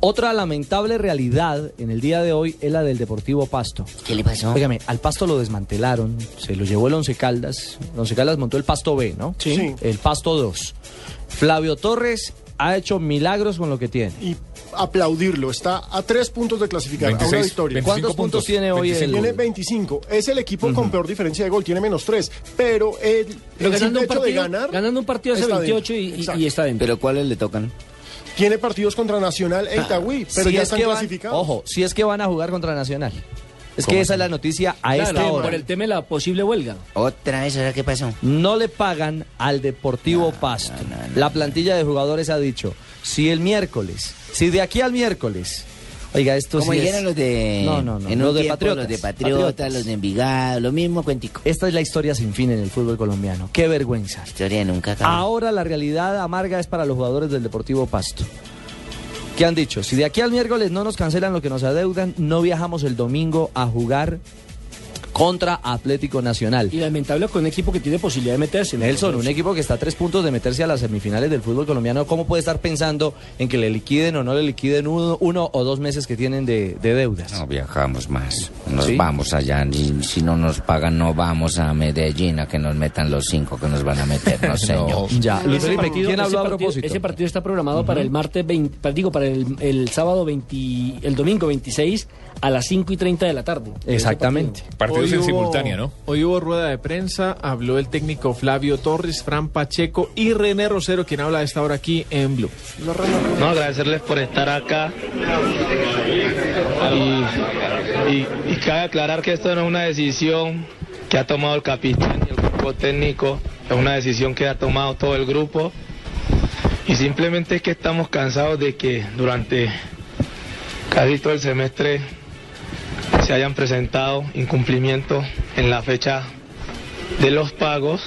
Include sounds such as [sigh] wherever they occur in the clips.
Otra lamentable realidad en el día de hoy es la del Deportivo Pasto. ¿Qué le pasó? Óigame, al Pasto lo desmantelaron, se lo llevó el Once Caldas. El Once Caldas montó el Pasto B, ¿no? Sí. Sí. El Pasto 2. Flavio Torres ha hecho milagros con lo que tiene. Y aplaudirlo, está a tres puntos de clasificar, a una 26, victoria. 25 ¿Cuántos puntos tiene hoy 25. el- Tiene 25. Es el equipo con peor diferencia de gol, tiene menos 3. Pero el, Pero el ganando un, hecho de partido, ganar. ganando un partido hace está 28 y, y está dentro. ¿Pero cuáles le tocan? Tiene partidos contra Nacional e Itagüí, pero Si ya es están que van- clasificados. Ojo, si es que van a jugar contra Nacional. Es que esa es la noticia a Claro, esta hora. por el tema de la posible huelga. ¿Otra vez? ¿Ahora qué pasó? no le pagan al Deportivo Pasto. La plantilla de jugadores ha dicho, si el miércoles, si de aquí al miércoles, oiga, esto Como sí es- dijeron los de... No, no, no, en los de tiempo, Patriotas. Los de Patriotas, Patriotas. los de Envigado, lo mismo cuentico. Esta es la historia sin fin en el fútbol colombiano. Qué vergüenza. Historia nunca acaba. Ahora la realidad amarga es para los jugadores del Deportivo Pasto. ¿Qué han dicho? Si de aquí al miércoles no nos cancelan lo que nos adeudan, no viajamos el domingo a jugar contra Atlético Nacional. Y lamentable con un equipo que tiene posibilidad de meterse. Nelson, un equipo que está a tres puntos de meterse a las semifinales del fútbol colombiano, ¿cómo puede estar pensando en que le liquiden o no le liquiden uno, uno o dos meses que tienen de, de deudas? No viajamos más. Nos ¿Sí? vamos allá. Y si no nos pagan, no vamos a Medellín a que nos metan los cinco que nos van a meter. No, [laughs] señor. Ya, Luis Ese Felipe, partido- ¿quién ese habló a partido- propósito? Ese partido está programado para el martes 20, pa- digo, para el, el sábado 20, el domingo 26 a las 5 y 30 de la tarde. Exactamente. Partidos en hubo- simultánea, ¿no? Hoy hubo rueda de prensa, habló el técnico Flavio Torres, Fran Pacheco y René Rosero, quien habla a esta hora aquí en Blue. No, agradecerles por estar acá. Y, y- y cabe aclarar que esto no es una decisión que ha tomado el capitán y el grupo técnico, es una decisión que ha tomado todo el grupo. Y simplemente es que estamos cansados de que durante casi todo el semestre se hayan presentado incumplimientos en la fecha de los pagos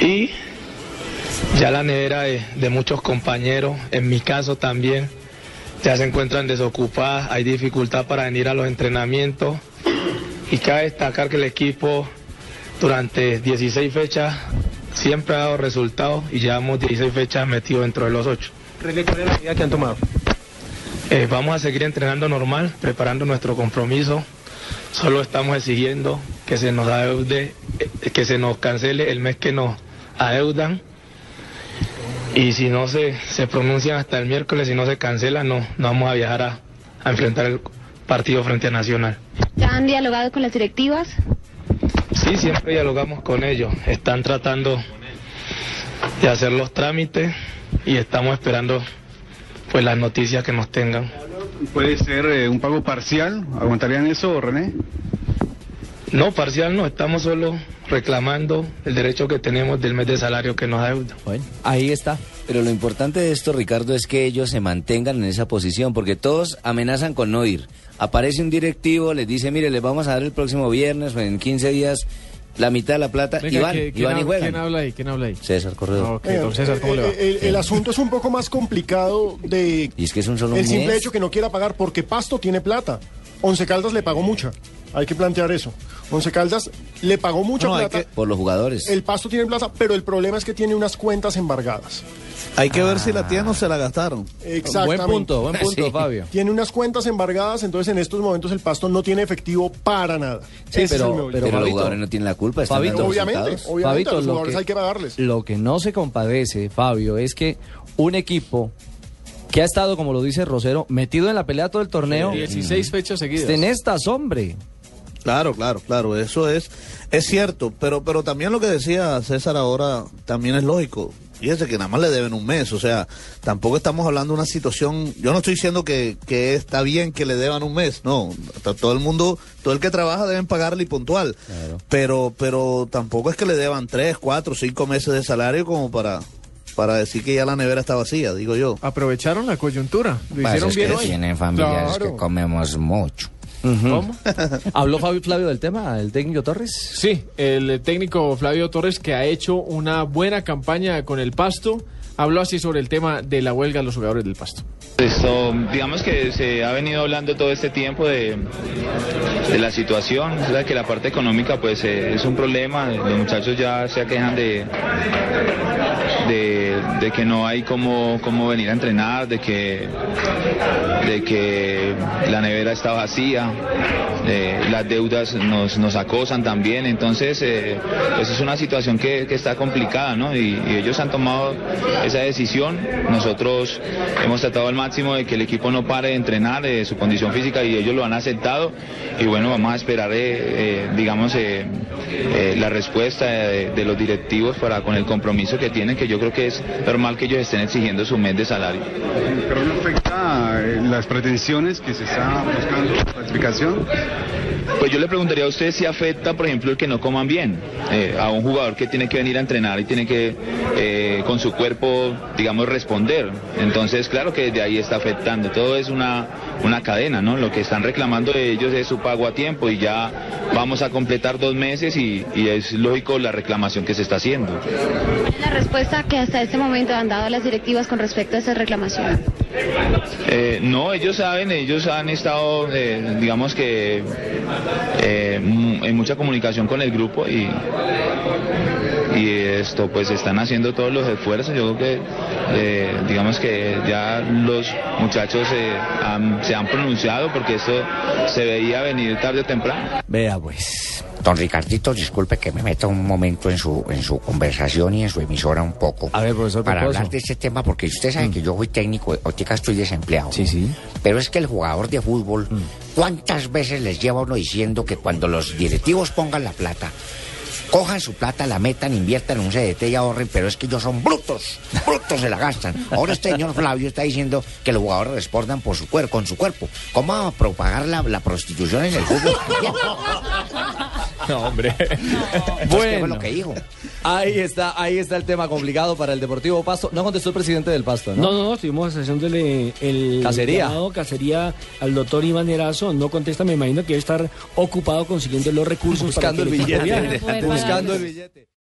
y ya la nevera de, muchos compañeros, en mi caso también, ya se encuentran desocupadas, hay dificultad para venir a los entrenamientos y cabe destacar que el equipo durante 16 fechas siempre ha dado resultados y llevamos 16 fechas metidos dentro de los 8. René, ¿cuál es la medida que han tomado? Eh, vamos a seguir entrenando normal, preparando nuestro compromiso. Solo estamos exigiendo que se nos adeude, eh, que se nos cancele el mes que nos adeudan. Y si no se, se pronuncian hasta el miércoles, si no se cancela, no, no vamos a viajar a, a enfrentar el partido frente a Nacional. ¿Ya han dialogado con las directivas? Sí, siempre dialogamos con ellos. Están tratando de hacer los trámites y estamos esperando pues las noticias que nos tengan. ¿Puede ser eh, un pago parcial? ¿Aguantarían eso, René? No, parcial no, estamos solo reclamando el derecho que tenemos del mes de salario que nos adeuda. Bueno, ahí está. Pero lo importante de esto, Ricardo, es que ellos se mantengan en esa posición, porque todos amenazan con no ir. Aparece un directivo, les dice, mire, les vamos a dar el próximo viernes o en 15 días la mitad de la plata, Venga, van, ¿quién- y juegan. ¿Quién habla ahí? ¿Quién habla ahí? César Corredor. Ok, don César, ¿cómo le va? Eh, el, el asunto es un poco más complicado de Y es que es un solo el mes. simple hecho que no quiera pagar porque Pasto tiene plata. Once Caldas le pagó mucha. Hay que plantear eso. Once Caldas le pagó mucha No, plata. que- Por los jugadores. El Pasto tiene plata, pero el problema es que tiene unas cuentas embargadas. Hay que ver si la tienen o se la gastaron. Exactamente. Buen punto, buen [laughs] punto, Sí. Fabio. Tiene unas cuentas embargadas, entonces en estos momentos el Pasto no tiene efectivo para nada. Sí, Ese es pero- pero, los jugadores no tienen la culpa, están Fabito, obviamente, obviamente Fabito, a los lo jugadores que- hay que pagarles. Lo que no se compadece, Fabio, es que un equipo que ha estado, como lo dice Rosero, metido en la pelea todo el torneo, 16 fechas seguidas. en estas, hombre. Claro, claro, claro, eso es, es cierto, pero, pero también lo que decía César ahora también es lógico. Fíjese que nada más le deben un mes, o sea, tampoco estamos hablando de una situación, yo no estoy diciendo que, que está bien que le deban un mes, no, to- todo el mundo, todo el que trabaja deben pagarle y puntual, pero, pero tampoco es que le deban tres, cuatro, cinco meses de salario como para, para decir que ya la nevera está vacía, digo yo. Aprovecharon la coyuntura. Lo Pues hicieron es bien que hoy. tienen familiares Claro. que comemos mucho. ¿Cómo? [laughs] ¿Habló Fabio Flavio del tema, el técnico Torres? Sí, el técnico Flavio Torres que ha hecho una buena campaña con el Pasto, habló así sobre el tema de la huelga de los jugadores del Pasto. Esto, digamos que se ha venido hablando todo este tiempo de, la situación, o sea, que la parte económica pues eh, es un problema, los muchachos ya se quejan de, de, que no hay cómo, cómo venir a entrenar, de que, de que la nevera está vacía, eh, las deudas nos, nos acosan también, entonces eh, pues es una situación que, que está complicada, ¿no? Y ellos han tomado esa decisión, nosotros hemos tratado al máximo de que el equipo no pare de entrenar, de su condición física y ellos lo han aceptado y bueno, vamos a esperar, eh, eh, digamos, eh, eh, la respuesta de, los directivos para con el compromiso que tienen, que yo creo que es normal que ellos estén exigiendo su mes de salario. Pero no afecta las pretensiones que se está buscando la clasificación. Pues yo le preguntaría a usted si afecta, por ejemplo, el que no coman bien eh, a un jugador que tiene que venir a entrenar y tiene que eh, con su cuerpo, digamos, responder. Entonces, claro que de ahí está afectando. Todo es una, una cadena, ¿no? Lo que están reclamando ellos es su pago a tiempo y ya vamos a completar dos meses y, y es lógico la reclamación que se está haciendo. La respuesta que hasta este momento han dado las directivas con respecto a esa reclamación. Eh, no, ellos saben, ellos han estado, eh, digamos que, eh, mu- en mucha comunicación con el grupo y, y esto, pues están haciendo todos los esfuerzos. Yo creo que, eh, digamos que ya los muchachos han- se han pronunciado porque esto se veía venir tarde o temprano. Vea pues. Don Ricardito, disculpe que me meta un momento en su, en su conversación y en su emisora un poco. A ver, profesor Para hablar de este tema, porque usted sabe que yo soy técnico, ahorita estoy desempleado. Sí, sí. Pero es que el jugador de fútbol, ¿cuántas veces les lleva uno diciendo que cuando los directivos pongan la plata, cojan su plata, la metan, inviertan en un CDT y ahorren, pero es que ellos son brutos, brutos se la gastan. Ahora este señor Flavio está diciendo que los jugadores respondan por su cuerpo, con su cuerpo. ¿Cómo vamos a propagar la, la prostitución en el fútbol? [laughs] No, hombre. [laughs] Entonces, ¿qué fue Bueno. lo que dijo? Ahí está, ahí está el tema complicado para el Deportivo Pasto. No contestó el presidente del Pasto, ¿no? No, no, no, estuvimos haciéndole el Cacería. llamado, cacería al doctor Iván Erazo. No contesta, me imagino que debe estar ocupado consiguiendo los recursos Buscando para el billete. Buscando el billete.